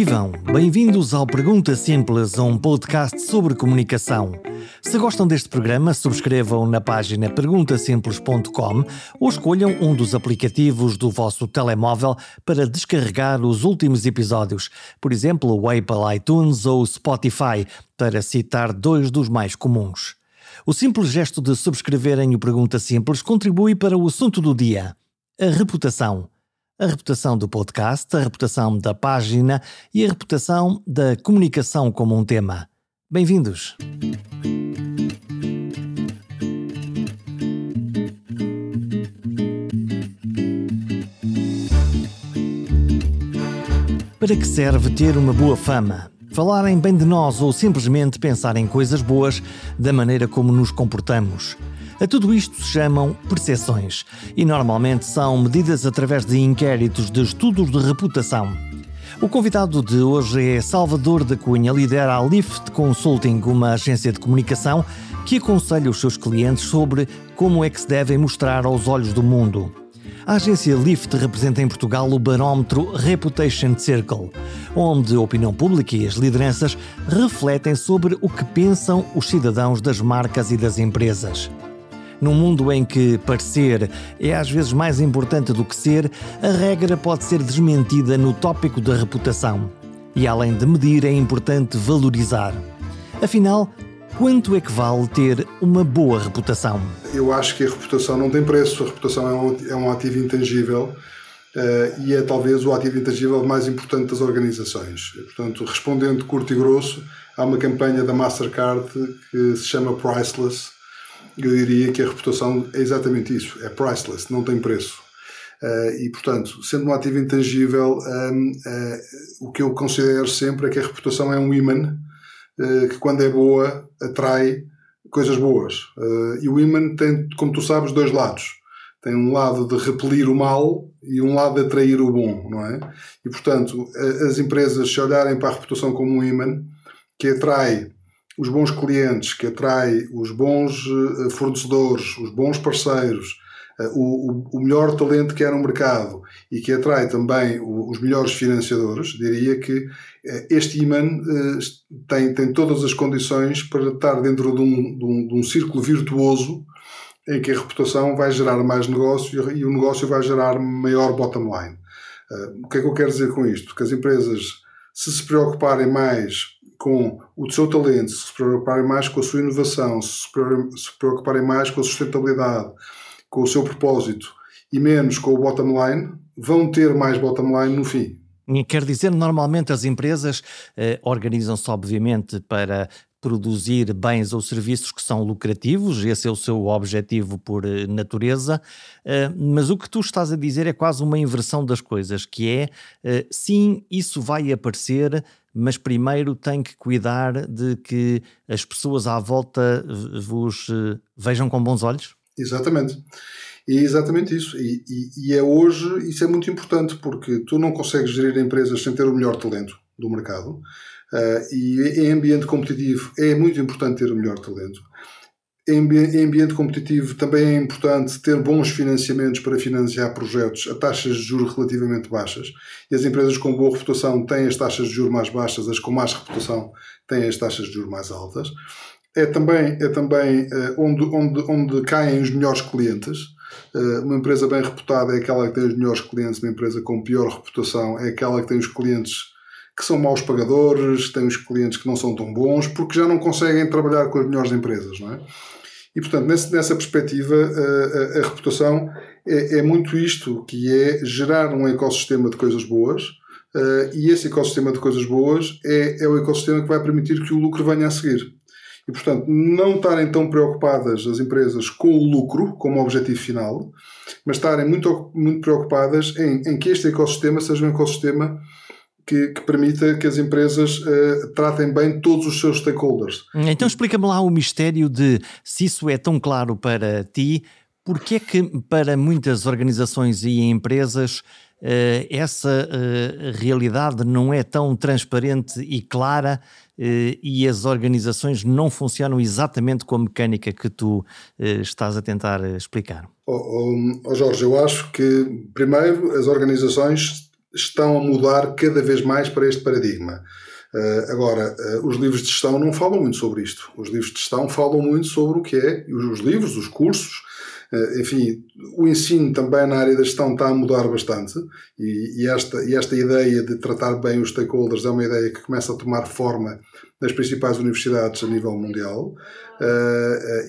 Vivam! Bem-vindos ao Pergunta Simples, um podcast sobre comunicação. Se gostam deste programa, subscrevam na página perguntasimples.com ou escolham um dos aplicativos do vosso telemóvel para descarregar os últimos episódios, por exemplo, o Apple iTunes ou Spotify, para citar dois dos mais comuns. O simples gesto de subscreverem o Pergunta Simples contribui para o assunto do dia: a reputação a reputação do podcast, a reputação da página e a reputação da comunicação como um tema. Bem-vindos! Para que serve ter uma boa fama? Falarem bem de nós ou simplesmente pensar em coisas boas da maneira como nos comportamos? A tudo isto se chamam percepções e normalmente são medidas através de inquéritos de estudos de reputação. O convidado de hoje é Salvador da Cunha, lidera a Lift Consulting, uma agência de comunicação que aconselha os seus clientes sobre como é que se devem mostrar aos olhos do mundo. A agência Lift representa em Portugal o barómetro Reputation Circle, onde a opinião pública e as lideranças refletem sobre o que pensam os cidadãos das marcas e das empresas. Num mundo em que parecer é às vezes mais importante do que ser, a regra pode ser desmentida no tópico da reputação. E além de medir, é importante valorizar. Afinal, quanto é que vale ter uma boa reputação? Eu acho que a reputação não tem preço, a reputação é um, é ativo intangível. Uh, e é talvez o ativo intangível mais importante das organizações. Portanto, respondendo curto e grosso, há uma campanha da Mastercard que se chama Priceless, eu diria que a reputação é exatamente isso, é priceless, não tem preço. Uh, e, portanto, sendo um ativo intangível, um, uh, eh, o que eu considero sempre é que a reputação é um imã uh, que, quando é boa, atrai coisas boas. e o imã tem, como tu sabes, dois lados. Tem um lado de repelir o mal e um lado de atrair o bom, não é? E, portanto, as empresas, se olharem para a reputação como um imã que atrai os bons clientes, que atrai os bons eh, fornecedores, os bons parceiros, eh, o, o, melhor talento que há no mercado e que atrai também os melhores financiadores, diria que eh, este imã tem, tem todas as condições para estar dentro de um, de um, de um círculo virtuoso em que a reputação vai gerar mais negócio e o negócio vai gerar maior bottom line. O que é que eu quero dizer com isto? Que as empresas, se se preocuparem mais com o seu talento, se preocuparem mais com a sua inovação, se se preocuparem mais com a sustentabilidade, com o seu propósito e menos com o bottom line, vão ter mais bottom line no fim. Quer dizer, normalmente as empresas eh, organizam-se, obviamente, para produzir bens ou serviços que são lucrativos, esse é o seu objetivo por eh, natureza, eh, mas o que tu estás a dizer é quase uma inversão das coisas, que é, eh, sim, isso vai aparecer, mas primeiro tem que cuidar de que as pessoas à volta vos vejam com bons olhos? Exatamente. É exatamente isso. E, e, e, é hoje, isso é muito importante, porque tu não consegues gerir empresas sem ter o melhor talento do mercado. Uh, e em ambiente competitivo é muito importante ter o melhor talento. Em ambiente competitivo também é importante ter bons financiamentos para financiar projetos a taxas de juros relativamente baixas. E as empresas com boa reputação têm as taxas de juros mais baixas, as com mais reputação têm as taxas de juros mais altas. É também, é também uh, onde, onde, onde caem os melhores clientes. Uh, uma empresa bem reputada é aquela que tem os melhores clientes, uma empresa com pior reputação é aquela que tem os clientes que são maus pagadores, têm os clientes que não são tão bons, porque já não conseguem trabalhar com as melhores empresas, não é? E, portanto, nessa perspectiva, a, a, a reputação é, é, muito isto, que é gerar um ecossistema de coisas boas, uh, e esse ecossistema de coisas boas é, é o ecossistema que vai permitir que o lucro venha a seguir. E, portanto, não estarem tão preocupadas as empresas com o lucro como objetivo final, mas estarem muito, muito preocupadas em, em que este ecossistema seja um ecossistema que, que, permita que as empresas uh, tratem bem todos os seus stakeholders. Então explica-me lá o mistério de se isso é tão claro para ti, porque é que para muitas organizações e empresas uh, essa uh, realidade não é tão transparente e clara e as organizações não funcionam exatamente com a mecânica que tu estás a tentar explicar? Oh, oh, oh Jorge, eu acho que primeiro as organizações estão a mudar cada vez mais para este paradigma. Uh, agora, uh, os livros de gestão não falam muito sobre isto. Os livros de gestão falam muito sobre o que é, os, os livros, os cursos, uh, enfim, o ensino também na área da gestão está a mudar bastante e, e, esta, e esta ideia de tratar bem os stakeholders é uma ideia que começa a tomar forma nas principais universidades a nível mundial.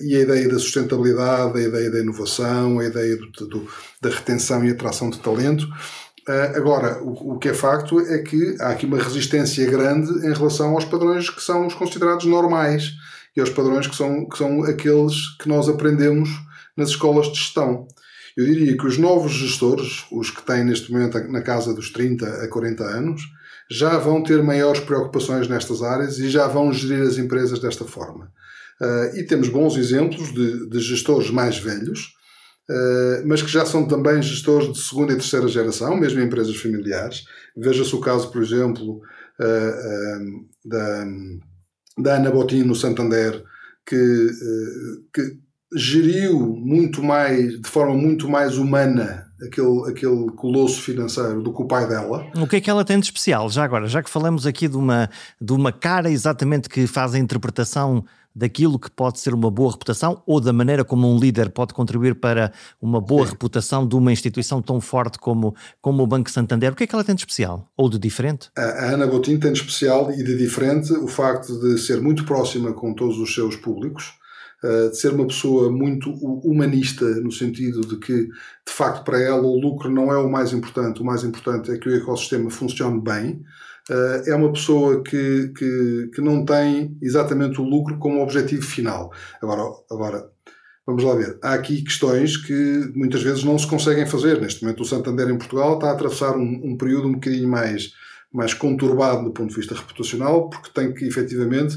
e a ideia da sustentabilidade, a ideia da inovação, a ideia do, do, da retenção e atração de talento agora, o, que é facto é que há aqui uma resistência grande em relação aos padrões que são os considerados normais e aos padrões que são, que são aqueles que nós aprendemos nas escolas de gestão. Eu diria que os novos gestores, os que têm neste momento na casa dos 30 a 40 anos, já vão ter maiores preocupações nestas áreas e já vão gerir as empresas desta forma. Uh, e temos bons exemplos de, de gestores mais velhos mas que já são também gestores de segunda e terceira geração, mesmo em empresas familiares. Veja-se o caso, por exemplo, uh, da, da Ana Botim no Santander, que, que geriu muito mais, de forma muito mais humana aquele, aquele colosso financeiro do que o pai dela. O que é que ela tem de especial? Já agora, já que falamos aqui de uma, de uma cara exatamente que faz a interpretação daquilo que pode ser uma boa reputação ou da maneira como um líder pode contribuir para uma boa Sim. reputação de uma instituição tão forte como, como o Banco Santander. O que é que ela tem de especial ou de diferente? A Ana Botim tem de especial e de diferente o facto de ser muito próxima com todos os seus públicos, de ser uma pessoa muito humanista, no sentido de que, de facto, para ela o lucro não é o mais importante, o mais importante é que o ecossistema funcione bem. Uh, é uma pessoa que, que, que não tem exatamente o lucro como objetivo final. Agora, agora, vamos lá ver. Há aqui questões que muitas vezes não se conseguem fazer. Neste momento, o Santander em Portugal está a atravessar um, um período um bocadinho mais, mais conturbado do ponto de vista reputacional, porque tem que efetivamente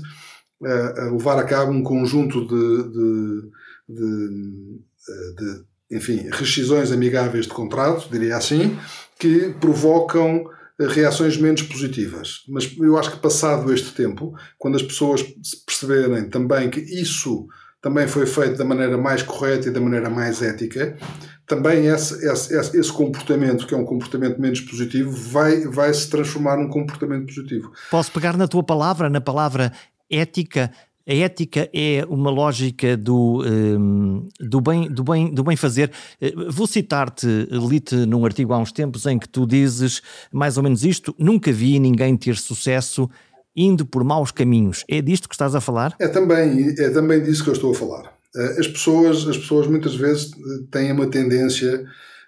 uh, levar a cabo um conjunto de, de, de, de enfim, rescisões amigáveis de contrato, diria assim, que provocam reações menos positivas. Mas eu acho que passado este tempo, quando as pessoas perceberem também que isso também foi feito da maneira mais correta e da maneira mais ética, também esse, esse, esse comportamento, que é um comportamento menos positivo, vai, vai se transformar num comportamento positivo. Posso pegar na tua palavra, na palavra ética, a ética é uma lógica do, um, do, bem, do, bem, do bem fazer. Eh, vou citar-te, li-te num artigo há uns tempos em que tu dizes mais ou menos isto: nunca vi ninguém ter sucesso indo por maus caminhos. É disto que estás a falar? É também, é também disso que eu estou a falar. Eh, as pessoas, as pessoas muitas vezes eh, têm uma tendência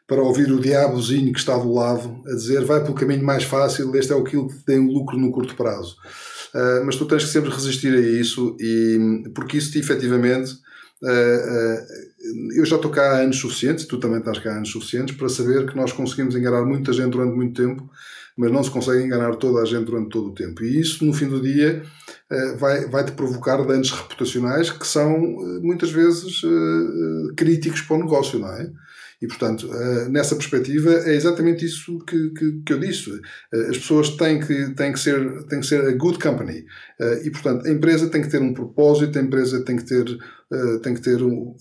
para ouvir o diabozinho que está do lado a dizer vai pelo caminho mais fácil, este é aquilo que tem lucro no curto prazo. Uh, mas tu tens que sempre resistir a isso, e, porque isso efetivamente. Uh, eu já estou cá há anos suficientes, tu também estás cá há anos suficientes, para saber que nós conseguimos enganar muita gente durante muito tempo, mas não se consegue enganar toda a gente durante todo o tempo. E isso, no fim do dia, vai te provocar danos reputacionais que são muitas vezes críticos para o negócio, não é? E, portanto, eh, nessa perspectiva, é exatamente isso que, que, que eu disse. Eh, as pessoas têm que, têm, que ser, têm que ser a good company. Eh, e, portanto, a empresa tem que ter um propósito, a empresa tem que ter, tem que ter, um,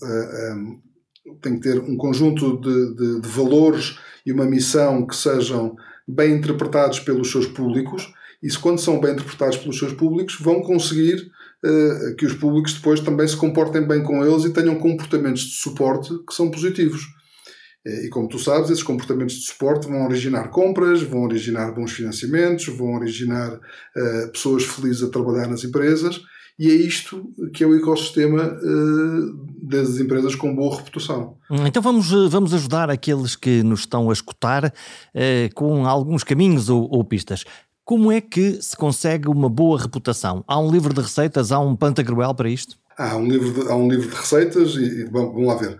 tem que ter um conjunto de, de, de valores e uma missão que sejam bem interpretados pelos seus públicos. E se quando são bem interpretados pelos seus públicos, vão conseguir que os públicos depois também se comportem bem com eles e tenham comportamentos de suporte que são positivos. Eh, e como tu sabes, esses comportamentos de suporte vão originar compras, vão originar bons financiamentos, vão originar uh, pessoas felizes a trabalhar nas empresas, e é isto que é o ecossistema uh, das empresas com boa reputação. Então vamos, vamos ajudar aqueles que nos estão a escutar uh, com alguns caminhos ou, ou pistas. Como é que se consegue uma boa reputação? Há um livro de receitas, há um pantagruel para isto? Há um livro de, há um livro de receitas e, e vamos lá ver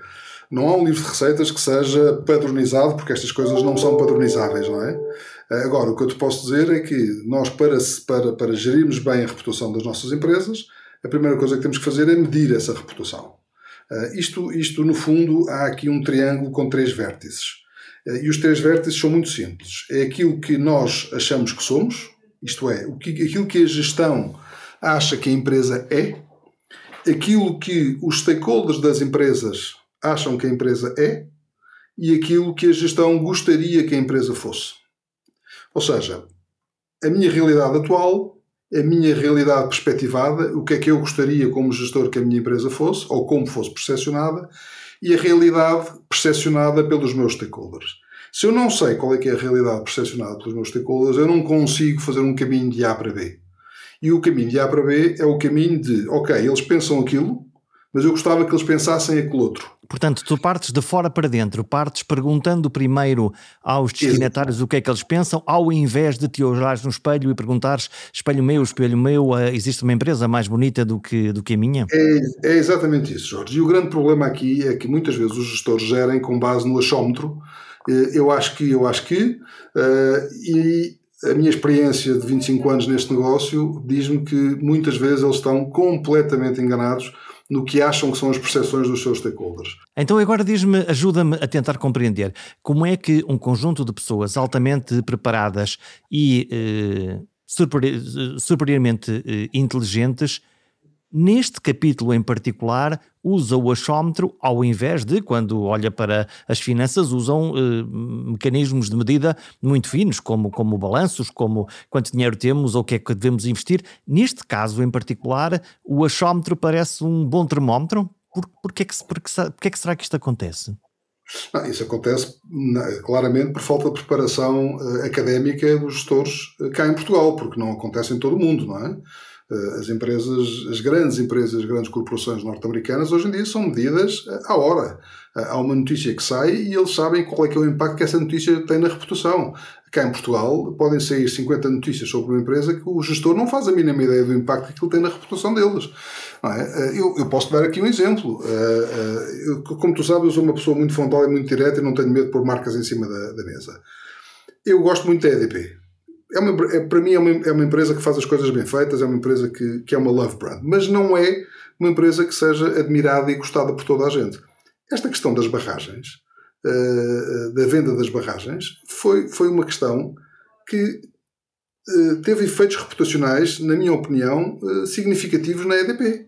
não há um livro de receitas que seja padronizado, porque estas coisas não são padronizáveis, não é? Agora, o que eu te posso dizer é que nós, para, para, para gerirmos bem a reputação das nossas empresas, a primeira coisa que temos que fazer é medir essa reputação. Uh, isto, isto, no fundo, há aqui um triângulo com três vértices. Uh, e os três vértices são muito simples. É aquilo que nós achamos que somos, isto é, o que, aquilo que a gestão acha que a empresa é, aquilo que os stakeholders das empresas acham que a empresa é e aquilo que a gestão gostaria que a empresa fosse. Ou seja, a minha realidade atual, a minha realidade perspectivada, o que é que eu gostaria como gestor que a minha empresa fosse, ou como fosse percepcionada, e a realidade percepcionada pelos meus stakeholders. Se eu não sei qual é que é a realidade percepcionada pelos meus stakeholders, eu não consigo fazer um caminho de A para B. E o caminho de A para B é o caminho de, ok, eles pensam aquilo, mas eu gostava que eles pensassem aquele outro. Portanto, tu partes de fora para dentro, partes perguntando primeiro aos destinatários o que é que eles pensam, ao invés de te olhares no espelho e perguntares: espelho meu, espelho meu, eh, existe uma empresa mais bonita do que, do que a minha? É, é exatamente isso, Jorge. E o grande problema aqui é que muitas vezes os gestores gerem com base no achómetro. Eh, eu acho que, eu acho que, uh, e a minha experiência de 25 anos neste negócio diz-me que muitas vezes eles estão completamente enganados no que acham que são as percepções dos seus stakeholders. Então agora diz-me, ajuda-me a tentar compreender como é que um conjunto de pessoas altamente preparadas e eh, superiormente eh, inteligentes Neste capítulo em particular, usa o achómetro ao invés de, quando olha para as finanças, usam eh, mecanismos de medida muito finos, como, como balanços, como quanto dinheiro temos ou o que é que devemos investir. Neste caso em particular, o achómetro parece um bom termómetro. Por, por, que, é que, por, que, é que será que isto acontece? Não, isso acontece claramente por falta de preparação uh, académica dos gestores uh, cá em Portugal, porque não acontece em todo o mundo, não é? Eh, as empresas, as grandes empresas, as grandes corporações norte-americanas hoje em dia são medidas eh, à hora. Eh, há uma notícia que sai e eles sabem qual é que é o impacto que essa notícia tem na reputação. Cá em Portugal podem sair 50 notícias sobre uma empresa que o gestor não faz a mínima ideia do impacto que aquilo tem na reputação deles. É? Eu, eu, posso dar aqui um exemplo. Eu, como tu sabes, eu sou uma pessoa muito frontal e muito direta e não tenho medo de pôr marcas em cima da, da mesa. Eu gosto muito da EDP é uma, é, para mim é uma, é uma empresa que faz as coisas bem feitas, é uma empresa que, que é uma love brand, mas não é uma empresa que seja admirada e gostada por toda a gente. Esta questão das barragens, uh, da venda das barragens, foi, foi uma questão que uh, teve efeitos reputacionais, na minha opinião, uh, significativos na EDP.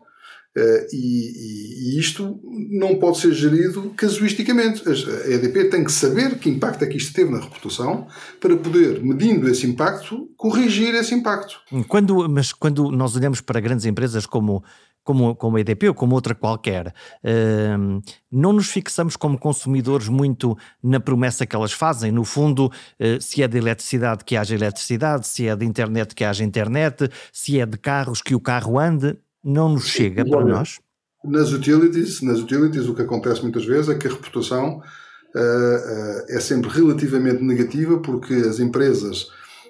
Uh, e, e, isto não pode ser gerido casuisticamente. A EDP tem que saber que impacto é que isto teve na reputação para poder, medindo esse impacto, corrigir esse impacto. Quando, mas quando nós olhamos para grandes empresas como, como, como a EDP ou como outra qualquer, uh, não nos fixamos como consumidores muito na promessa que elas fazem. No fundo, uh, se é de eletricidade que haja eletricidade, se é de internet que haja internet, se é de carros que o carro ande não nos chega para nós? Nas utilities, nas utilities, o que acontece muitas vezes é que a reputação uh, uh, é sempre relativamente negativa porque as empresas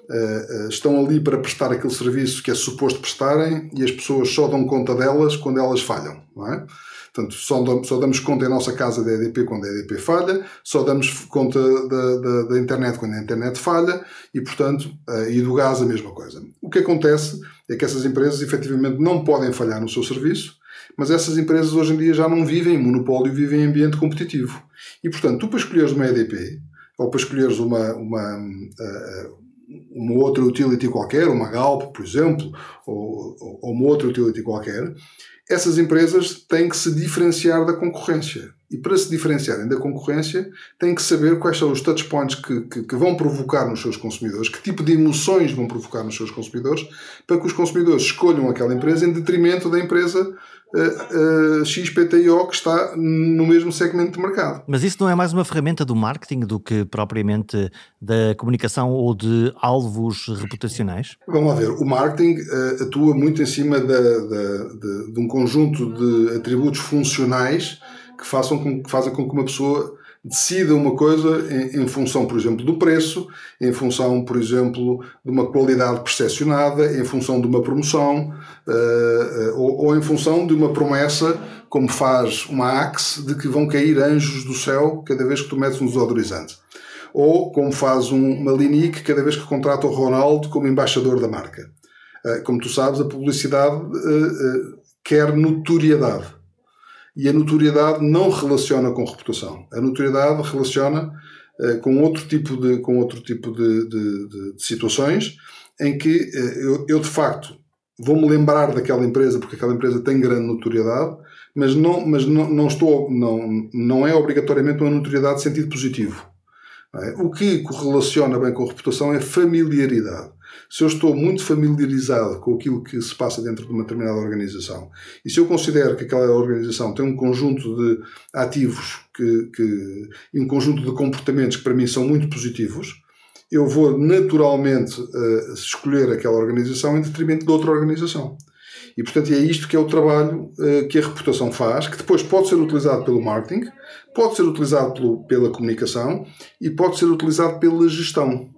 uh, estão ali para prestar aquele serviço que é suposto prestarem e as pessoas só dão conta delas quando elas falham, não é? Portanto, só, só damos conta em nossa casa da EDP quando a EDP falha, só damos conta da, da, da internet quando a internet falha e, portanto, e do gás a mesma coisa. O que acontece é que essas empresas efetivamente não podem falhar no seu serviço, mas essas empresas hoje em dia já não vivem em monopólio, vivem em ambiente competitivo. E portanto, tu para escolheres uma EDP, ou para escolheres uma, uma, uh, uma outra utility qualquer, uma Galp, por exemplo, ou, ou uma outra utility qualquer, essas empresas têm que se diferenciar da concorrência. E para se diferenciarem da concorrência, têm que saber quais são os touchpoints que, que, que, vão provocar nos seus consumidores, que tipo de emoções vão provocar nos seus consumidores, para que os consumidores escolham aquela empresa em detrimento da empresa uh, uh, XPTO que está no mesmo segmento de mercado. Mas isso não é mais uma ferramenta do marketing do que propriamente da comunicação ou de alvos reputacionais? Vamos lá ver. O marketing uh, atua muito em cima de, de, de um conjunto de atributos funcionais que, façam com, que fazem com que uma pessoa decida uma coisa em, em, função, por exemplo, do preço, em função, por exemplo, de uma qualidade percepcionada, em função de uma promoção, uh, uh, ou, ou, em função de uma promessa, como faz uma Axe, de que vão cair anjos do céu cada vez que tu metes um desodorizante. Ou como faz um, uma Linique cada vez que contrata o Ronaldo como embaixador da marca. Uh, como tu sabes, a publicidade quer notoriedade e a notoriedade não relaciona com reputação. A notoriedade relaciona uh, com outro tipo de, com outro tipo de, de, de, de situações em que uh, eu, eu, de facto, vou-me lembrar daquela empresa porque aquela empresa tem grande notoriedade, mas não, mas não, não, estou, não, não é obrigatoriamente uma notoriedade de sentido positivo. É? O que correlaciona bem com reputação é familiaridade. Se eu estou muito familiarizado com aquilo que se passa dentro de uma determinada organização e se eu considero que aquela organização tem um conjunto de ativos que, que, e um conjunto de comportamentos que para mim são muito positivos, eu vou naturalmente uh, escolher aquela organização em detrimento de outra organização. E, portanto, é isto que é o trabalho uh, que a reputação faz, que depois pode ser utilizado pelo marketing, pode ser utilizado pelo, pela comunicação e pode ser utilizado pela gestão.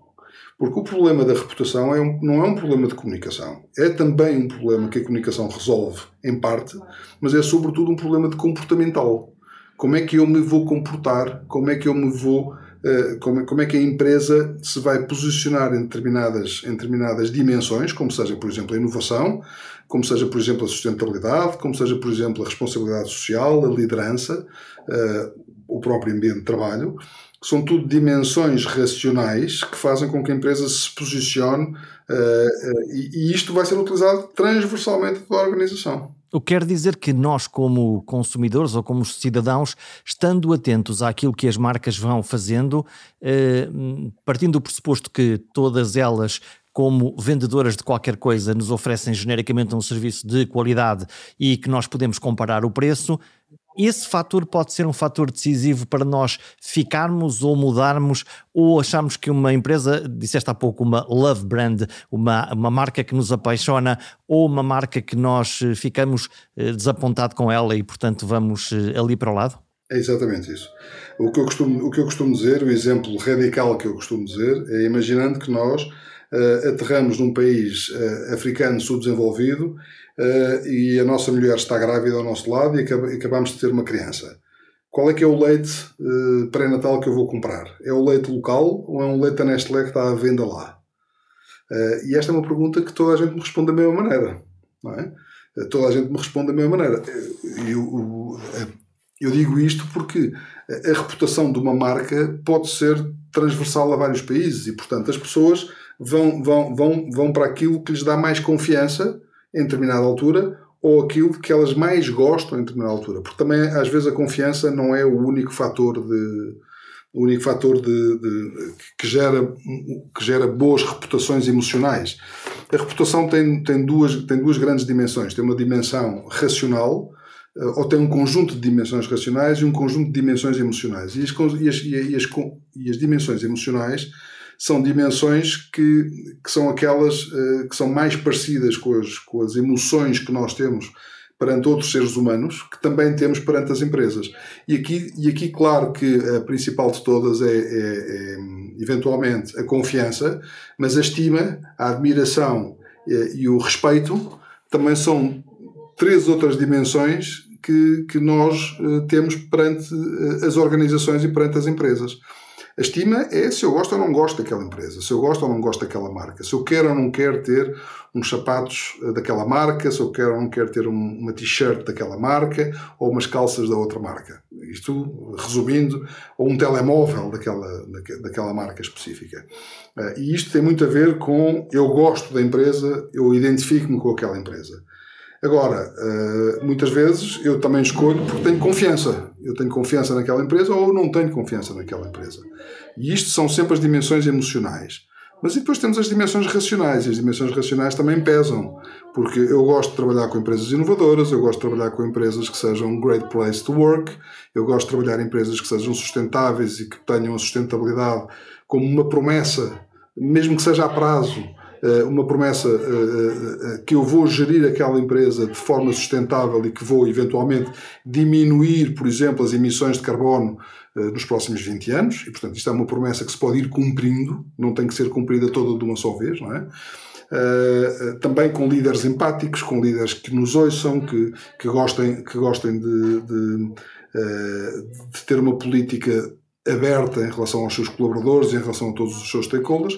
Porque o problema da reputação é um, não é um problema de comunicação. É também um problema que a comunicação resolve, em parte, mas é sobretudo um problema de comportamental. Como é que eu me vou comportar? Como é que eu me vou. Uh, como, como é que a empresa se vai posicionar em determinadas, em determinadas dimensões, como seja, por exemplo, a inovação, como seja, por exemplo, a sustentabilidade, como seja, por exemplo, a responsabilidade social, a liderança, uh, o próprio ambiente de trabalho, são tudo dimensões racionais que fazem com que a empresa se posicione uh, e, e, isto vai ser utilizado transversalmente pela organização. O que quer dizer que nós, como consumidores ou como cidadãos, estando atentos àquilo que as marcas vão fazendo, uh, partindo do pressuposto que todas elas como vendedoras de qualquer coisa nos oferecem genericamente um serviço de qualidade e que nós podemos comparar o preço, esse fator pode ser um fator decisivo para nós ficarmos ou mudarmos ou acharmos que uma empresa, disseste há pouco, uma love brand, uma, uma marca que nos apaixona ou uma marca que nós eh, ficamos eh, desapontados com ela e, portanto, vamos eh, ali para o lado? É exatamente isso. O que, eu costumo, o que eu costumo dizer, o exemplo radical que eu costumo dizer, é imaginando que nós uh, aterramos num país uh, africano subdesenvolvido uh, e a nossa mulher está grávida ao nosso lado e, acab acabamos de ter uma criança. Qual é que é o leite uh, pré-natal que eu vou comprar? É o leite local ou é um leite da Nestlé que está à venda lá? Uh, e esta é uma pergunta que toda a gente me responde da mesma maneira. Não é? Toda a gente me responde da mesma maneira. Eu, eu digo isto porque a reputação de uma marca pode ser transversal a vários países e, portanto, as pessoas vão, vão, vão, vão para aquilo que lhes dá mais confiança em determinada altura ou aquilo que elas mais gostam em determinada altura. Porque também, às vezes, a confiança não é o único fator de, o único fator de, de, que, gera, que gera boas reputações emocionais. A reputação tem, tem, duas, tem duas grandes dimensões. Tem uma dimensão racional, eh, ou tem um conjunto de dimensões racionais e um conjunto de dimensões emocionais. E as, e as, e as, e as dimensões emocionais são dimensões que, que são aquelas uh, que são mais parecidas com as, com as emoções que nós temos perante outros seres humanos, que também temos perante as empresas. E aqui, e aqui claro que a principal de todas é, é, é eventualmente, a confiança, mas a estima, a admiração eh, e o respeito também são três outras dimensões que, que nós uh, temos perante as organizações e perante as empresas. A estima é se eu gosto ou não gosto daquela empresa, se eu gosto ou não gosto daquela marca, se eu quero ou não quero ter uns sapatos eh, daquela marca, se eu quero ou não quero ter uma t-shirt daquela marca ou umas calças da outra marca. Isto, resumindo, ou um telemóvel daquela, daquela marca específica. Eh, e isto tem muito a ver com eu gosto da empresa, eu identifico-me com aquela empresa. Agora, uh, muitas vezes eu também escolho porque tenho confiança. Eu tenho confiança naquela empresa ou não tenho confiança naquela empresa. E isto são sempre as dimensões emocionais. Mas depois temos as dimensões racionais, e as dimensões racionais também pesam, porque eu gosto de trabalhar com empresas inovadoras, eu gosto de trabalhar com empresas que sejam great place to work, eu gosto de trabalhar em empresas que sejam sustentáveis e que tenham a sustentabilidade como uma promessa, mesmo que seja a prazo, uma promessa eh, eh, que eu vou gerir aquela empresa de forma sustentável e que vou eventualmente diminuir, por exemplo, as emissões de carbono nos próximos 20 anos, e portanto isto é uma promessa que se pode ir cumprindo, não tem que ser cumprida toda de uma só vez, não é? Uh, também com líderes empáticos, com líderes que nos ouçam, que, que gostem, que gostem de, de, uh, de, ter uma política aberta em relação aos seus colaboradores, em relação a todos os seus stakeholders.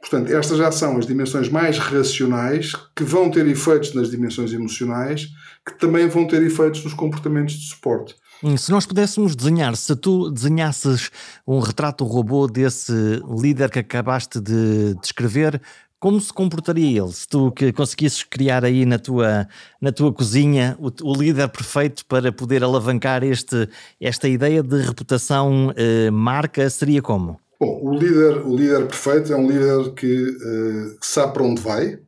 Portanto, estas já são as dimensões mais racionais que vão ter efeitos nas dimensões emocionais, que também vão ter efeitos nos comportamentos de suporte. Se nós pudéssemos desenhar, se tu desenhasses um retrato robô desse líder que acabaste de descrever, como se comportaria ele? Se tu que conseguisses criar aí na tua, na tua cozinha o, o líder perfeito para poder alavancar este, esta ideia de reputação eh, marca, seria como? Bom, o líder, o líder perfeito é um líder que, uh, que sabe para onde vai,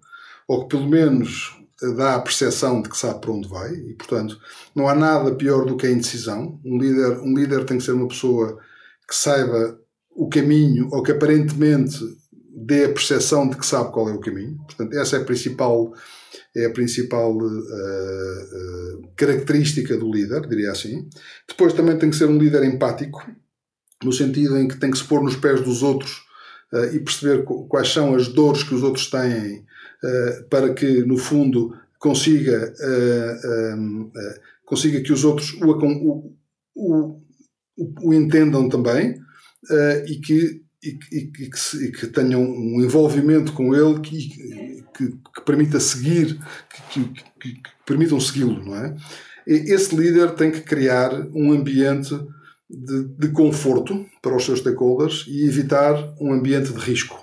ou que pelo menos dá a percepção de que sabe para onde vai, e portanto não há nada pior do que a indecisão. Um líder, um líder tem que ser uma pessoa que saiba o caminho, ou que aparentemente dê a percepção de que sabe qual é o caminho. Portanto, essa é a principal, é a principal uh, uh, característica do líder, diria assim. Depois também tem que ser um líder empático, no sentido em que tem que se pôr nos pés dos outros uh, e perceber quais são as dores que os outros têm para que, no fundo, consiga, consiga que os outros o, o, o, o entendam também e que e, e, e, que, e, que, tenham um envolvimento com ele que, que, que permita seguir, que, que permitam segui-lo, não é? Esse líder tem que criar um ambiente de, de, conforto para os seus stakeholders e evitar um ambiente de risco.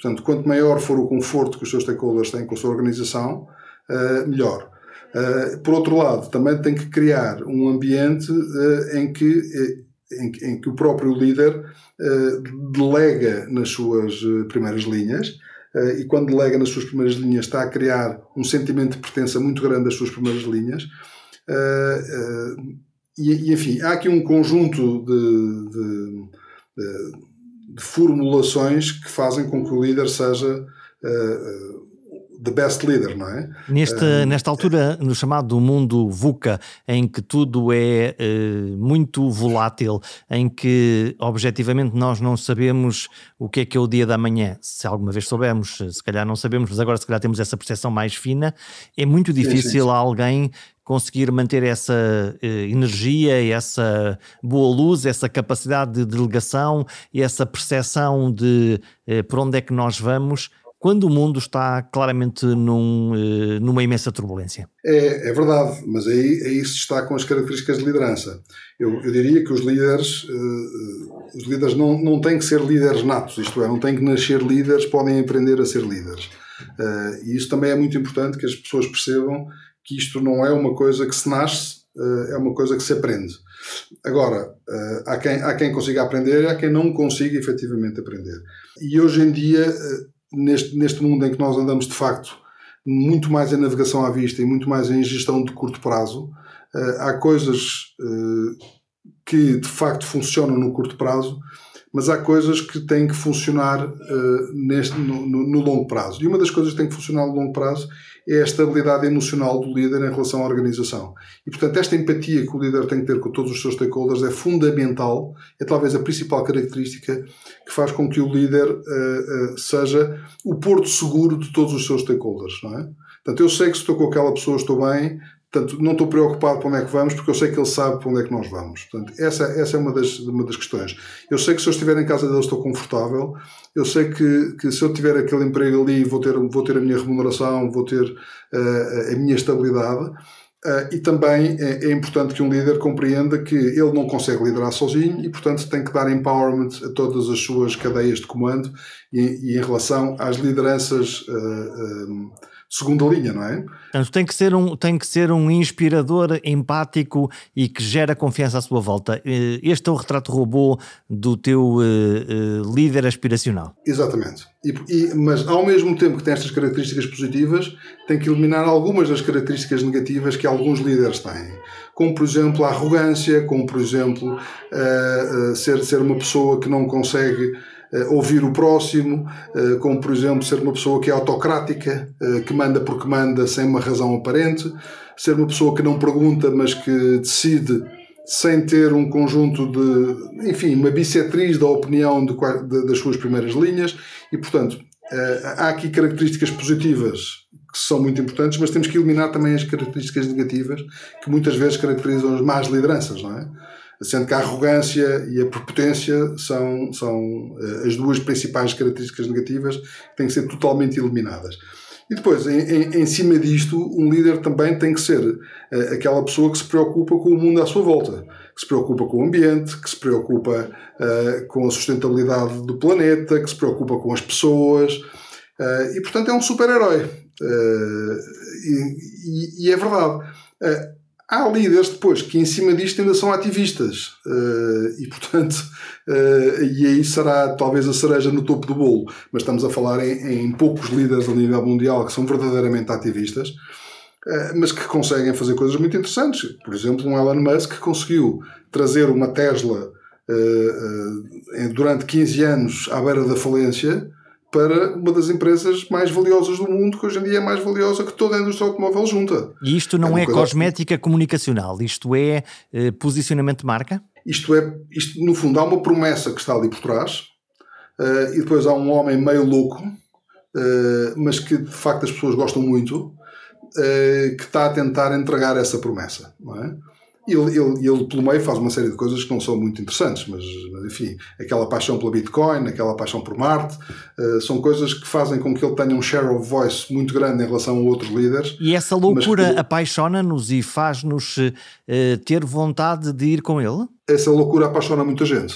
Portanto, quanto maior for o conforto que os seus stakeholders têm com a sua organização, uh, melhor. Uh, por outro lado, também tem que criar um ambiente uh, em que em, que o próprio líder uh, delega nas suas uh, primeiras linhas uh, e quando delega nas suas primeiras linhas está a criar um sentimento de pertença muito grande às suas primeiras linhas e, e, enfim, há aqui um conjunto de, de, de, de, formulações que fazem com que o líder seja the best leader, não é? Neste, uh, nesta altura, no chamado mundo VUCA, em que tudo é uh, muito volátil, em que objetivamente nós não sabemos o que é que é o dia da manhã, se alguma vez soubemos, se calhar não sabemos, mas agora se calhar temos essa percepção mais fina, é muito difícil sim, sim, sim. alguém conseguir manter essa uh, energia, essa boa luz, essa capacidade de delegação e essa percepção de uh, por onde é que nós vamos quando o mundo está claramente num, eh, numa imensa turbulência. É, é verdade, mas aí, aí se está com as características de liderança. Eu, eu diria que os líderes, uh, os líderes não, não têm que ser líderes natos, isto é, não têm que nascer líderes, podem aprender a ser líderes. Uh, e isso também é muito importante que as pessoas percebam que isto não é uma coisa que se nasce, uh, é uma coisa que se aprende. Agora, há, quem, há quem consiga aprender e há quem não consiga efetivamente aprender. E hoje em dia neste, neste mundo em que nós andamos de facto muito mais em navegação à vista e muito mais em gestão de curto prazo, uh, há coisas uh, que de facto funcionam no curto prazo, mas há coisas que têm que funcionar uh, neste, no, no, no, longo prazo. E uma das coisas que tem que funcionar no longo prazo é a estabilidade emocional do líder em relação à organização. E, portanto, esta empatia que o líder tem que ter com todos os seus stakeholders é fundamental, é talvez a principal característica que faz com que o líder uh, uh, seja o porto seguro de todos os seus stakeholders, não é? Portanto, eu sei que se estou com aquela pessoa estou bem, Portanto, não estou preocupado para onde é que vamos, porque eu sei que ele sabe para onde é que nós vamos. Portanto, essa, essa é uma das, uma das questões. Eu sei que se eu estiver em casa dele estou confortável, eu sei que, que se eu tiver aquele emprego ali vou ter, vou ter a minha remuneração, vou ter uh, a minha estabilidade. Uh, e também é, é, importante que um líder compreenda que ele não consegue liderar sozinho e, portanto, tem que dar empowerment a todas as suas cadeias de comando e, e em relação às lideranças. Uh, segunda linha, não é? Portanto, tem que ser um, tem que ser um inspirador empático e que gera confiança à sua volta. Eh, este é o retrato robô do teu uh, uh, líder aspiracional. Exatamente. E, e, mas ao mesmo tempo que tem estas características positivas, tem que eliminar algumas das características negativas que alguns líderes têm. Como, por exemplo, a arrogância, como, por exemplo, uh, ser, ser uma pessoa que não consegue ouvir o próximo, uh, como por exemplo ser uma pessoa que é autocrática, uh, que manda porque manda sem uma razão aparente, ser uma pessoa que não pergunta mas que decide sem ter um conjunto de, enfim, uma bissetriz da opinião de, de, das suas primeiras linhas e portanto há aqui características positivas que são muito importantes, mas temos que eliminar também as características negativas que muitas vezes caracterizam as más lideranças, não é? Sendo que a arrogância e a prepotência são, são uh, as duas principais características negativas que têm que ser totalmente eliminadas. E depois, em, em, em cima disto, um líder também tem que ser uh, aquela pessoa que se preocupa com o mundo à sua volta, que se preocupa com o ambiente, que se preocupa uh, com a sustentabilidade do planeta, que se preocupa com as pessoas. e, portanto, é um super-herói. E, e, e, é verdade há líderes depois que em cima disto ainda são ativistas. Uh, e portanto uh, e aí será talvez a cereja no topo do bolo. Mas estamos a falar em, em poucos líderes a nível mundial que são verdadeiramente ativistas uh, mas que conseguem fazer coisas muito interessantes. Por exemplo um Elon Musk que conseguiu trazer uma Tesla durante 15 anos à beira da falência para uma das empresas mais valiosas do mundo, que hoje em dia é mais valiosa que toda a indústria automóvel junta. E isto não é, é cosmética assim. comunicacional, isto é eh, posicionamento de marca? Isto é, isto, no fundo, há uma promessa que está ali por trás, uh, e depois há um homem meio louco, uh, mas que de facto as pessoas gostam muito, uh, que está a tentar entregar essa promessa, não é? Ele, ele, ele, pelo meio, faz uma série de coisas que não são muito interessantes, mas, enfim, aquela paixão pela Bitcoin, aquela paixão por Marte, uh, são coisas que fazem com que ele tenha um share of voice muito grande em relação a outros líderes. E essa loucura que... apaixona-nos e faz-nos uh, ter vontade de ir com ele? Essa loucura apaixona muita gente.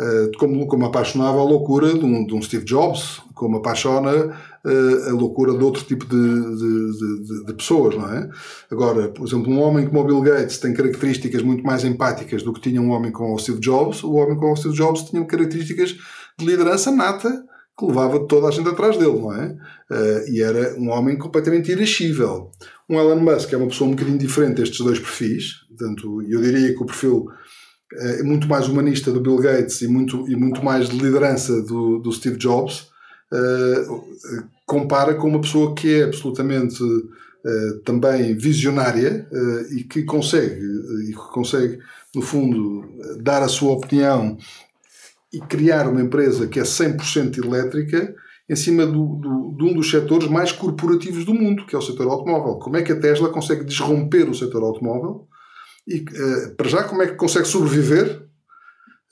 Uh, como, como apaixonava a loucura de um, de um Steve Jobs, como apaixona a loucura de outro tipo de, de, de, de, pessoas, não é? Agora, por exemplo, um homem como o Bill Gates tem características muito mais empáticas do que tinha um homem como o Steve Jobs. O homem como o Steve Jobs tinha características de liderança nata que levava toda a gente atrás dele, não é? Uh, e era um homem completamente irascível. Um Elon Musk é uma pessoa um bocadinho diferente destes dois perfis, portanto, eu diria que o perfil eh, é muito mais humanista do Bill Gates e muito, e muito mais de liderança do, do Steve Jobs, uh, compara com uma pessoa que é absolutamente uh, também visionária uh, e que consegue, e que consegue, no fundo, dar a sua opinião e criar uma empresa que é 100% elétrica em cima do, do, de um dos setores mais corporativos do mundo, que é o setor automóvel. Como é que a Tesla consegue desromper o setor automóvel? E, para já, como é que consegue sobreviver eh,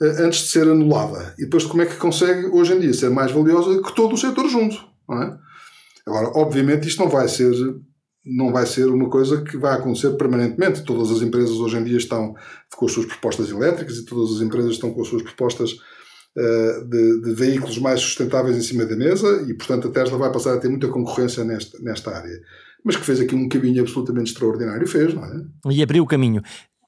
antes de ser anulada. E depois como é que consegue, hoje em dia, ser mais valiosa que todo o setor junto. É? Agora, obviamente, isto não vai ser não vai ser uma coisa que vai acontecer permanentemente. Todas as empresas hoje em dia estão com as suas propostas elétricas e todas as empresas estão com as suas propostas uh, de, de, veículos mais sustentáveis em cima da mesa e, portanto, a Tesla vai passar a ter muita concorrência nesta, nesta área. Mas que fez aqui um caminho absolutamente extraordinário, fez, não é? E abriu o caminho.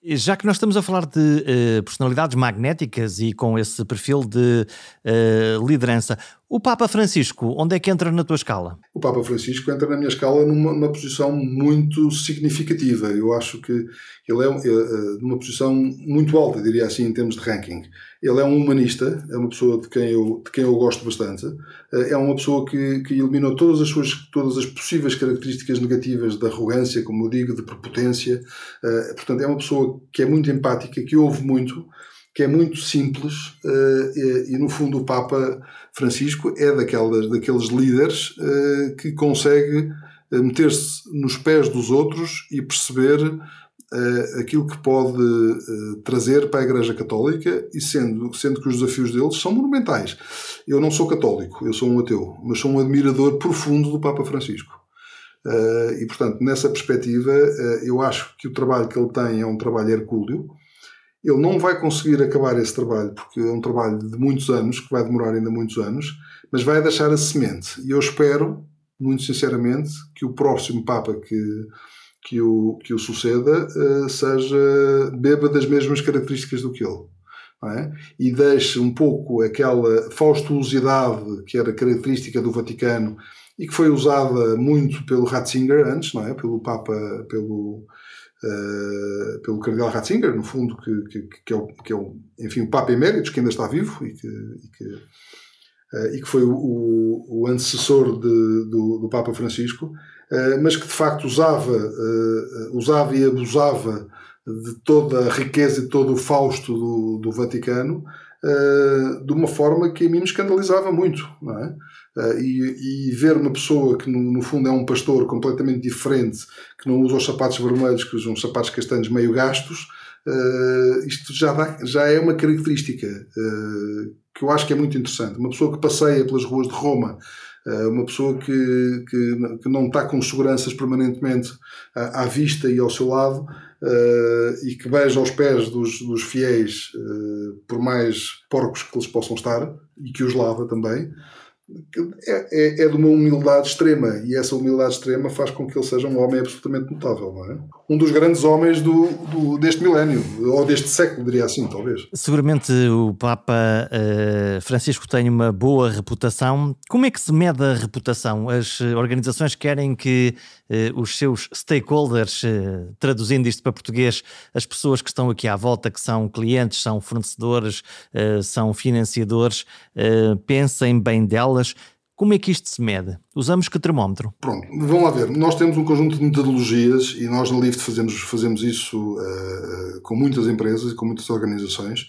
Já que nós estamos a falar de uh, personalidades magnéticas e com esse perfil de uh, liderança, o Papa Francisco, onde é que entra na tua escala? O Papa Francisco entra na minha escala numa, numa posição muito significativa. Eu acho que ele é, é numa posição muito alta, diria assim, em termos de ranking. Ele é um humanista, é uma pessoa de quem eu, de quem eu gosto bastante. É uma pessoa que, que eliminou todas as, suas, todas as possíveis características negativas de arrogância, como eu digo, de prepotência. Eh, portanto, é uma pessoa que é muito empática, que ouve muito que é muito simples uh, e, no fundo o Papa Francisco é daquelas, daqueles líderes uh, que consegue eh, meter-se nos pés dos outros e perceber aquilo que pode trazer para a Igreja Católica e sendo, sendo que os desafios deles são monumentais. Eu não sou católico, eu sou um ateu, mas sou um admirador profundo do Papa Francisco. e portanto, nessa perspectiva, eu acho que o trabalho que ele tem é um trabalho hercúleo, ele não vai conseguir acabar esse trabalho, porque é um trabalho de muitos anos, que vai demorar ainda muitos anos, mas vai deixar a semente. E eu espero, muito sinceramente, que o próximo Papa que, que, o, que o suceda uh, seja, beba das mesmas características do que ele. É? E deixe um pouco aquela faustuosidade que era característica do Vaticano e que foi usada muito pelo Ratzinger antes, não é? pelo Papa, pelo uh, pelo Cardeal Ratzinger, no fundo, que, que, que, é o, que é o, enfim, o Papa Eméritos, que ainda está vivo e que, e que, uh, e que foi o, o, o antecessor de, do, do, Papa Francisco, uh, mas que de facto usava, usava e abusava de toda a riqueza e todo o fausto do, do Vaticano de uma forma que a mim me escandalizava muito, não é? Uh, e, e, ver uma pessoa que no, no, fundo é um pastor completamente diferente, que não usa os sapatos vermelhos, que usa uns sapatos castanhos meio gastos, uh, isto já, dá, já é uma característica uh, que eu acho que é muito interessante. Uma pessoa que passeia pelas ruas de Roma, uma pessoa que, que, que, não está com seguranças permanentemente à, à vista e ao seu lado. e que beija aos pés dos, dos fiéis, por mais porcos que eles possam estar, e que os lava também, é, é, é, de uma humildade extrema e essa humildade extrema faz com que ele seja um homem absolutamente notável, não é? Um dos grandes homens do, do deste milénio, ou deste século, diria assim, talvez. Seguramente o Papa uh, Francisco tem uma boa reputação. Como é que se mede a reputação? As organizações querem que uh, os seus stakeholders, uh, traduzindo isto para português, as pessoas que estão aqui à volta, que são clientes, são fornecedores, são financiadores, pensem bem delas como é que isto se mede? Usamos que termómetro? Pronto, vamos lá ver. Nós temos um conjunto de metodologias e nós na Lift fazemos, fazemos isso uh, com muitas empresas e com muitas organizações.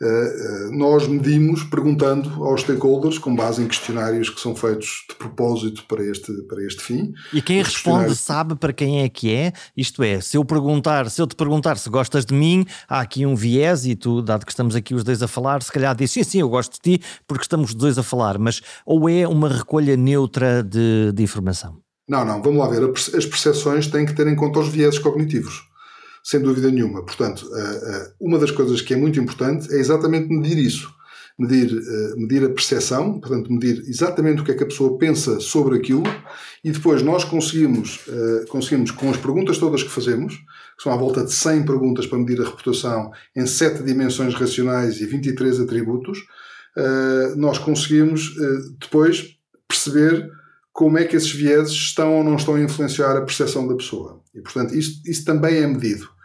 Eh, eh, nós medimos perguntando aos stakeholders, com base em questionários que são feitos de propósito para este, para este fim. E quem responde sabe para quem é que é? Isto é, se eu perguntar, se eu te perguntar se gostas de mim, há aqui um viés e tu, dado que estamos aqui os dois a falar, se calhar diz sim, sim, eu gosto de ti porque estamos os dois a falar, mas ou é uma recolha neutra de, de informação? Não, não, vamos lá ver. As percepções têm que ter em conta os vieses cognitivos sem dúvida nenhuma. Portanto, uma das coisas que é muito importante é exatamente medir isso. Medir, medir a percepção, portanto, medir exatamente o que é que a pessoa pensa sobre aquilo e depois nós conseguimos, conseguimos com as perguntas todas que fazemos, que são à volta de 100 perguntas para medir a reputação em 7 dimensões racionais e 23 atributos, nós conseguimos depois perceber como é que esses vieses estão ou não estão a influenciar a percepção da pessoa. E, portanto, isso, isso também é medido.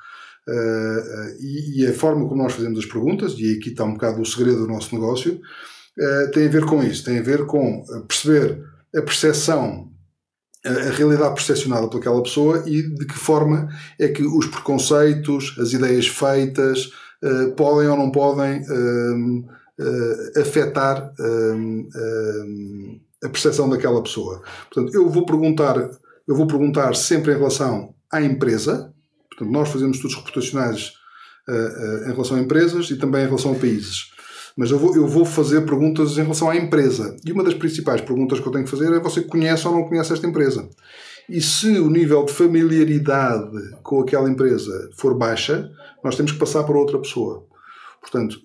Uh, e, e, a forma como nós fazemos as perguntas, e aqui está um bocado o segredo do nosso negócio, uh, tem a ver com isso, tem a ver com perceber a percepção, a, realidade percepcionada por aquela pessoa e de que forma é que os preconceitos, as ideias feitas, uh, podem ou não podem afetar a percepção daquela pessoa. Portanto, eu vou perguntar, eu vou perguntar sempre em relação à empresa, Portanto, nós fazemos estudos reputacionais uh, uh, em relação a empresas e também em relação a países. Mas eu vou, eu vou fazer perguntas em relação à empresa. E uma das principais perguntas que eu tenho que fazer é: você conhece ou não conhece esta empresa? E se o nível de familiaridade com aquela empresa for baixa, nós temos que passar para outra pessoa. Portanto,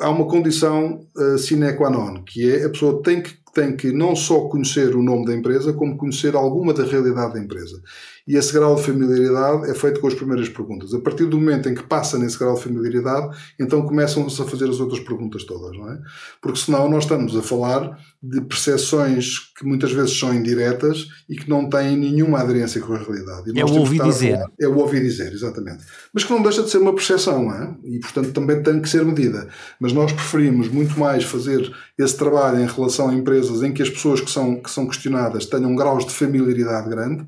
há uma condição uh, sine qua non, que é a pessoa tem que, tem que não só conhecer o nome da empresa, como conhecer alguma da realidade da empresa. E esse grau de familiaridade é feito com as primeiras perguntas. A partir do momento em que passa nesse grau de familiaridade, então começam-se a fazer as outras perguntas todas, não é? Porque senão nós estamos a falar de percepções que muitas vezes são indiretas e que não têm nenhuma aderência com a realidade. é o ouvir dizer. É o ouvir dizer, exatamente. Mas que não deixa de ser uma percepção, não é? E portanto também tem que ser medida. Mas nós preferimos muito mais fazer esse trabalho em relação a empresas em que as pessoas que são, que são questionadas tenham graus de familiaridade grande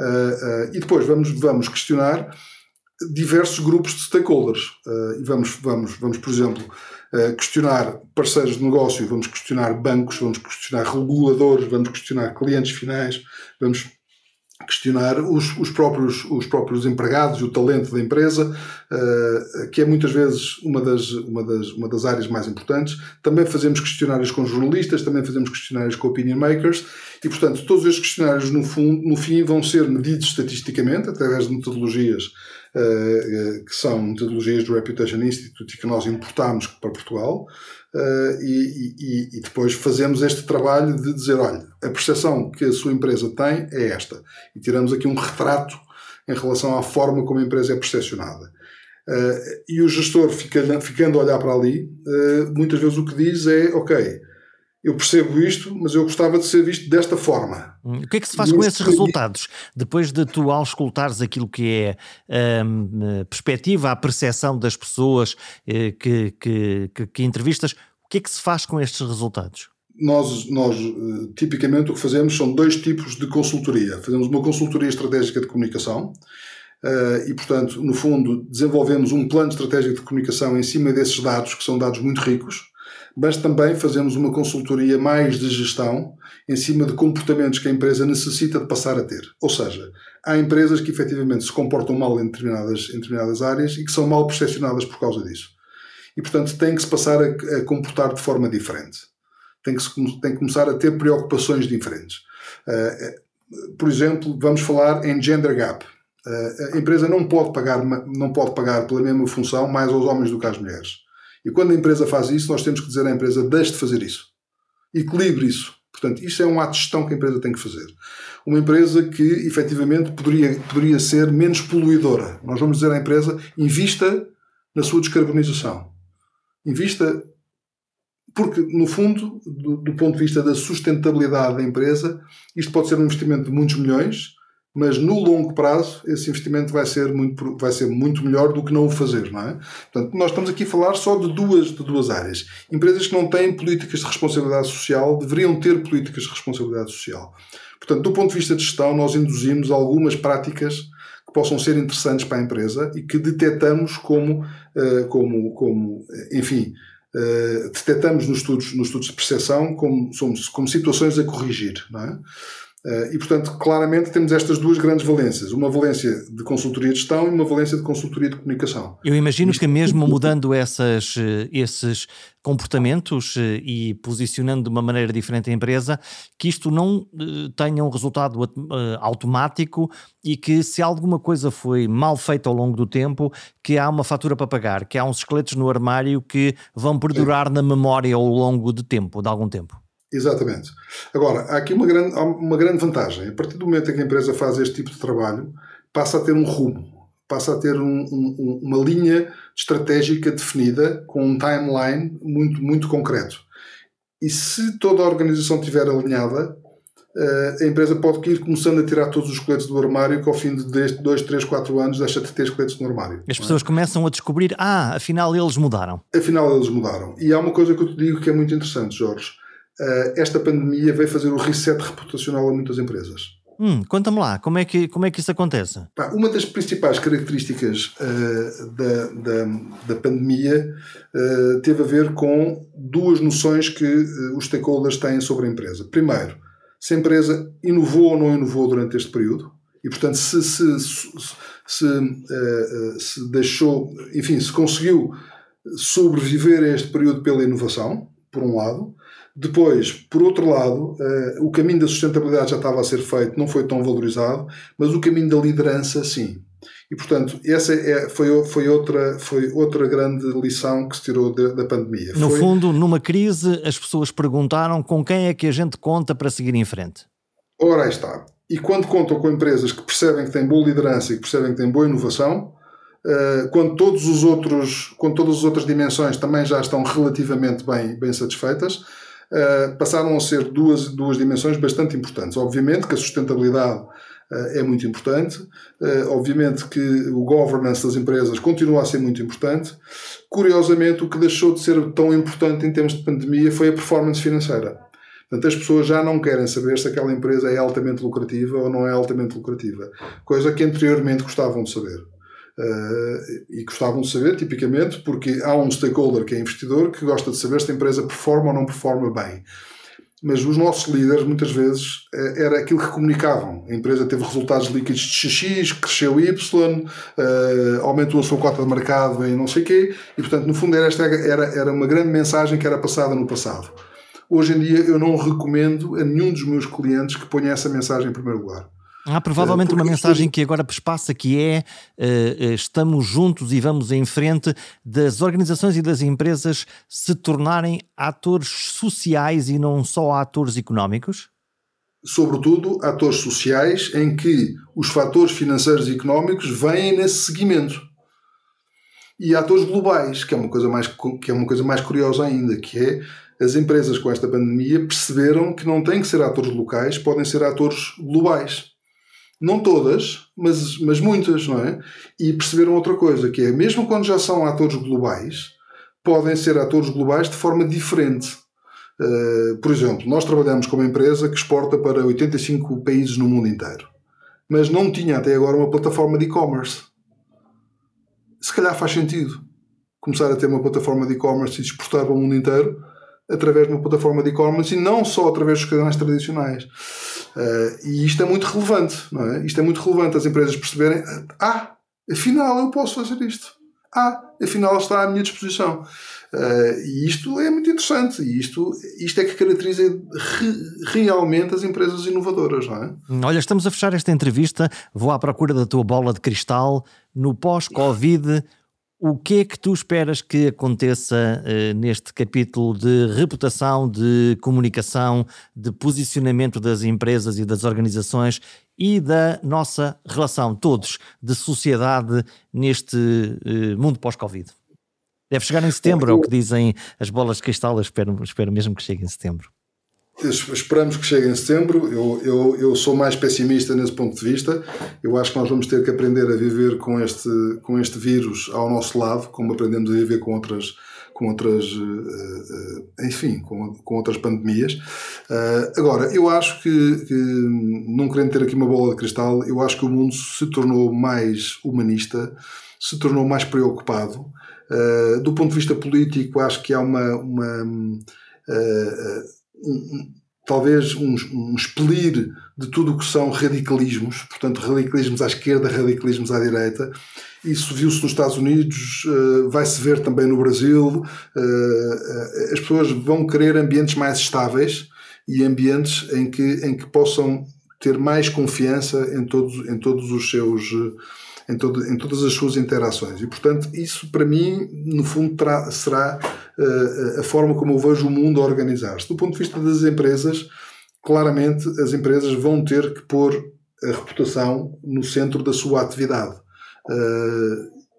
Uh, e depois vamos, vamos questionar diversos grupos de stakeholders. Uh, e vamos, vamos, vamos, por exemplo, questionar parceiros de negócio, vamos questionar bancos, vamos questionar reguladores, vamos questionar clientes finais, vamos questionar os, os, próprios, os próprios empregados e o talento da empresa, uh, que é muitas vezes uma das, uma, das, uma das áreas mais importantes. Também fazemos questionários com jornalistas, também fazemos questionários com opinion makers e, portanto, todos estes questionários no, fundo, no fim vão ser medidos estatisticamente através de metodologias uh, que são metodologias do Reputation Institute e que nós importamos para Portugal. Uh, e, e, e, depois fazemos este trabalho de dizer: olha, a percepção que a sua empresa tem é esta. E tiramos aqui um retrato em relação à forma como a empresa é percepcionada. Uh, e o gestor, fica, ficando a olhar para ali, uh, muitas vezes o que diz é: ok, eu percebo isto, mas eu gostava de ser visto desta forma. Hum, o que é que se faz com esses resultados? Depois de tu auscultares aquilo que é um, perspectiva, a percepção das pessoas eh, que, que, que, que, entrevistas, o que é que se faz com estes resultados? Nós, nós, eh, tipicamente, o que fazemos são dois tipos de consultoria. Fazemos uma consultoria estratégica de comunicação, e, portanto, no fundo, desenvolvemos um plano estratégico de comunicação em cima desses dados, que são dados muito ricos, mas também fazemos uma consultoria mais de gestão em cima de comportamentos que a empresa necessita de passar a ter. Ou seja, há empresas que efetivamente se comportam mal em determinadas, em determinadas áreas e que são mal percepcionadas por causa disso. E, portanto, têm que se passar a, a comportar de forma diferente. Tem que, se, tem que começar a ter preocupações diferentes. Uh, por exemplo, vamos falar em gender gap. Uh, a empresa não pode, pagar, não pode pagar pela mesma função mais aos homens do que às mulheres. E quando a empresa faz isso, nós temos que dizer à empresa: deixe de fazer isso. Equilibre isso. Portanto, isso é um ato de gestão que a empresa tem que fazer. Uma empresa que, efetivamente, poderia, poderia ser menos poluidora. Nós vamos dizer à empresa, invista na sua descarbonização. Invista porque, no fundo, do, do, ponto de vista da sustentabilidade da empresa, isto pode ser um investimento de muitos milhões, mas no longo prazo esse investimento vai ser muito, vai ser muito melhor do que não o fazer, não é? Portanto, nós estamos aqui a falar só de duas, de duas áreas. Empresas que não têm políticas de responsabilidade social deveriam ter políticas de responsabilidade social. Portanto, do ponto de vista de gestão, nós induzimos algumas práticas que possam ser interessantes para a empresa e que detectamos como, eh, como, como enfim, uh, detectamos nos estudos, nos estudos de percepção como, como situações a corrigir. Não é? Uh, e, portanto, claramente temos estas duas grandes valências. Uma valência de consultoria de gestão e uma valência de consultoria de comunicação. Eu imagino Isto... que mesmo mudando essas, eh, esses comportamentos e posicionando de uma maneira diferente a empresa, que isto não tenha um resultado automático e que se alguma coisa foi mal feita ao longo do tempo, que há uma fatura para pagar, que há uns esqueletos no armário que vão perdurar na memória ao longo de tempo, de algum tempo. Exatamente. Agora, há aqui uma grande, uma grande vantagem. A partir do momento em que a empresa faz este tipo de trabalho, passa a ter um rumo, passa a ter um, um, uma linha estratégica definida, com um timeline muito, muito concreto. E se toda a organização estiver alinhada, eh, a empresa pode ir começando a tirar todos os esqueletos do armário, que ao fim de 2, 3, 4 anos deixa de ter esqueletos no armário. As pessoas é? começam a descobrir, ah, afinal eles mudaram. Afinal eles mudaram. E há uma coisa que eu te digo que é muito interessante, Jorge. Uh, esta pandemia veio fazer o reset reputacional a muitas empresas. Hum, Conta-me lá, como é, que, como é que isso acontece? uma das principais características uh, da, da, da, pandemia uh, teve a ver com duas noções que os stakeholders têm sobre a empresa. Primeiro, se a empresa inovou ou não inovou durante este período, e portanto se, se, se, se, se deixou, enfim, se conseguiu sobreviver a este período pela inovação, por um lado, depois, por outro lado, uh, o caminho da sustentabilidade já estava a ser feito, não foi tão valorizado, mas o caminho da liderança, sim. E, portanto, essa é, foi, foi, outra, foi outra grande lição que se tirou de, da pandemia. No foi... fundo, numa crise, as pessoas perguntaram com quem é que a gente conta para seguir em frente. Ora, aí está. E quando contam com empresas que percebem que têm boa liderança e que percebem que têm boa inovação, uh, quando, todos os outros, quando todas as outras dimensões também já estão relativamente bem, bem satisfeitas, uh, passaram a ser duas, duas dimensões bastante importantes. Obviamente que a sustentabilidade uh, é muito importante, uh, obviamente que o governance das empresas continua a ser muito importante. Curiosamente, o que deixou de ser tão importante em termos de pandemia foi a performance financeira. Portanto, as pessoas já não querem saber se aquela empresa é altamente lucrativa ou não é altamente lucrativa, coisa que anteriormente gostavam de saber. Uh, e gostavam de saber, tipicamente, porque há um stakeholder que é investidor que gosta de saber se a empresa performa ou não performa bem. Mas os nossos líderes, muitas vezes, uh, era aquilo que comunicavam. A empresa teve resultados líquidos de XX, cresceu Y, uh, aumentou a sua cota de mercado em não sei quê, e, portanto, no fundo, era, esta, era, era uma grande mensagem que era passada no passado. Hoje em dia, eu não recomendo a nenhum dos meus clientes que ponha essa mensagem em primeiro lugar. Há provavelmente uma mensagem que agora passa que é uh, estamos juntos e vamos em frente das organizações e das empresas se tornarem atores sociais e não só atores económicos? Sobretudo atores sociais em que os fatores financeiros e económicos vêm nesse seguimento. E atores globais, que é uma coisa mais, que é uma coisa mais curiosa ainda, que é as empresas com esta pandemia perceberam que não têm que ser atores locais, podem ser atores globais. Não todas, mas, mas muitas, não é? E perceberam outra coisa, que é, mesmo quando já são atores globais, podem ser atores globais de forma diferente. Uh, por exemplo, nós trabalhamos com uma empresa que exporta para 85 países no mundo inteiro, mas não tinha até agora uma plataforma de e-commerce. Se calhar faz sentido começar a ter uma plataforma de e-commerce e exportar para o mundo inteiro através de uma plataforma de e-commerce e não só através dos canais tradicionais. Uh, e isto é muito relevante, não é? Isto é muito relevante as empresas perceberem, ah, afinal eu posso fazer isto. Ah, afinal está à minha disposição. Uh, e isto é muito interessante e isto, isto é que caracteriza re, realmente as empresas inovadoras, não é? Olha, estamos a fechar esta entrevista. Vou à procura da tua bola de cristal. No pós-Covid, O que é que tu esperas que aconteça uh, neste capítulo de reputação, de comunicação, de posicionamento das empresas e das organizações e da nossa relação, todos, de sociedade neste uh, mundo pós-Covid? Deve chegar em setembro, é o que dizem as bolas de cristal. Eu espero, espero mesmo que chegue em setembro. Esperamos que chegue em setembro. Eu, eu, eu sou mais pessimista nesse ponto de vista. Eu acho que nós vamos ter que aprender a viver com este, com este vírus ao nosso lado, como aprendemos a viver com outras, com outras, eh, eh, enfim, com, com outras pandemias. Eh, agora, eu acho que, que, não querendo ter aqui uma bola de cristal, eu acho que o mundo se tornou mais humanista, se tornou mais preocupado. Do ponto de vista político, acho que há uma, uma um, talvez um, um expelir de tudo o que são radicalismos, portanto, radicalismos à esquerda, radicalismos à direita. Isso viu-se nos Estados Unidos, uh, vai-se ver também no Brasil. Uh, as pessoas vão querer ambientes mais estáveis e ambientes em que, em que possam ter mais confiança em todos, em todos os seus. Em, todo, em todas as suas interações. E, portanto, isso para mim, no fundo, terá, será a forma como eu vejo o mundo a organizar-se. Do ponto de vista das empresas, claramente as empresas vão ter que pôr a reputação no centro da sua atividade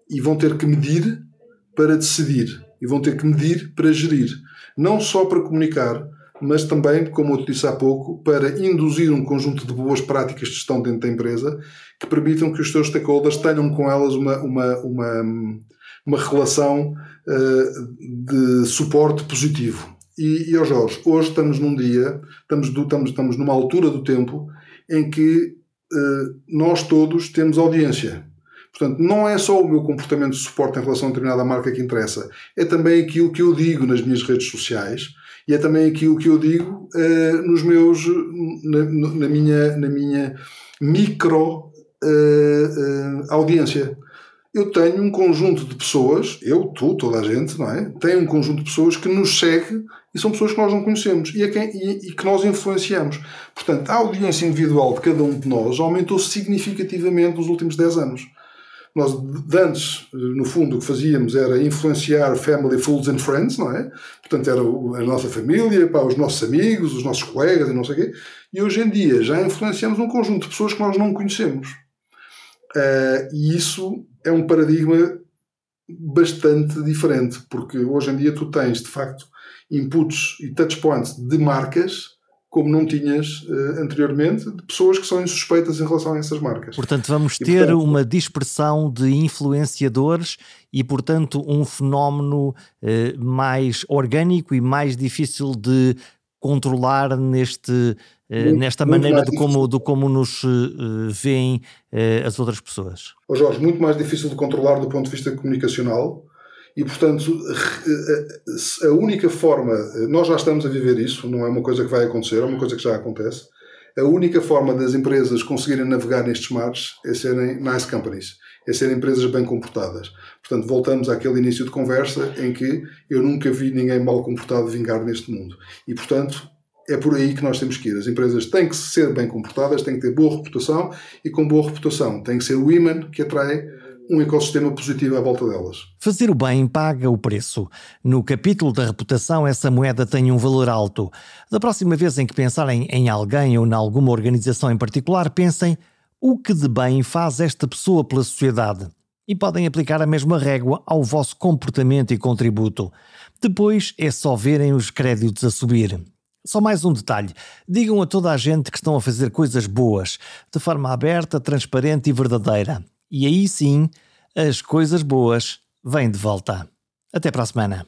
e vão ter que medir para decidir e vão ter que medir para gerir. Não só para comunicar, mas também, como eu te disse há pouco, para induzir um conjunto de boas práticas de gestão dentro da empresa que permitam que os seus stakeholders tenham com elas uma, uma, uma, uma relação uh, de suporte positivo. E, e oh Jorge, hoje estamos num dia, estamos, do, estamos, estamos numa altura do tempo em que uh, nós todos temos audiência. Portanto, não é só o meu comportamento de suporte em relação a determinada marca que interessa, é também aquilo que eu digo nas minhas redes sociais e é também aquilo que eu digo uh, nos meus, na, na, minha, na minha micro uh, audiência eu tenho um conjunto de pessoas, eu, tu, toda a gente, não é? Tem um conjunto de pessoas que nos segue e são pessoas que nós não conhecemos e, quem, e, e que nós influenciamos. Portanto, a audiência individual de cada um de nós aumentou significativamente nos últimos 10 anos. Nós, antes, no fundo, o que fazíamos era influenciar family, fools and friends, não é? Portanto, era a nossa família, pá, os nossos amigos, os nossos colegas e não sei o quê. E hoje em dia já influenciamos um conjunto de pessoas que nós não conhecemos. Uh, e isso é um paradigma bastante diferente, porque hoje em dia tu tens, de facto, inputs e touchpoints de marcas como não tinhas uh, anteriormente, de pessoas que são insuspeitas em relação a essas marcas. Portanto, vamos e, ter portanto, uma dispersão de influenciadores e, portanto, um fenómeno uh, mais orgânico e mais difícil de controlar neste muito, nesta maneira de como, de como nos uh, veem uh, as outras pessoas? Oh Jorge, muito mais difícil de controlar do ponto de vista comunicacional e, portanto, a única forma, nós já estamos a viver isso, não é uma coisa que vai acontecer, é uma coisa que já acontece. A única forma das empresas conseguirem navegar nestes mares é serem nice companies, é serem empresas bem comportadas. Portanto, voltamos àquele início de conversa em que eu nunca vi ninguém mal comportado vingar neste mundo. E, portanto, é por aí que nós temos que ir. As empresas têm que ser bem comportadas, têm que ter boa reputação e com boa reputação tem que ser imã que atrai um ecossistema positivo à volta delas. Fazer o bem paga o preço. No capítulo da reputação, essa moeda tem um valor alto. Da próxima vez em que pensarem em alguém ou em alguma organização em particular, pensem o que de bem faz esta pessoa pela sociedade. E podem aplicar a mesma régua ao vosso comportamento e contributo. Depois é só verem os créditos a subir. Só mais um detalhe: digam a toda a gente que estão a fazer coisas boas, de forma aberta, transparente e verdadeira. E aí sim, as coisas boas vêm de volta. Até para a semana.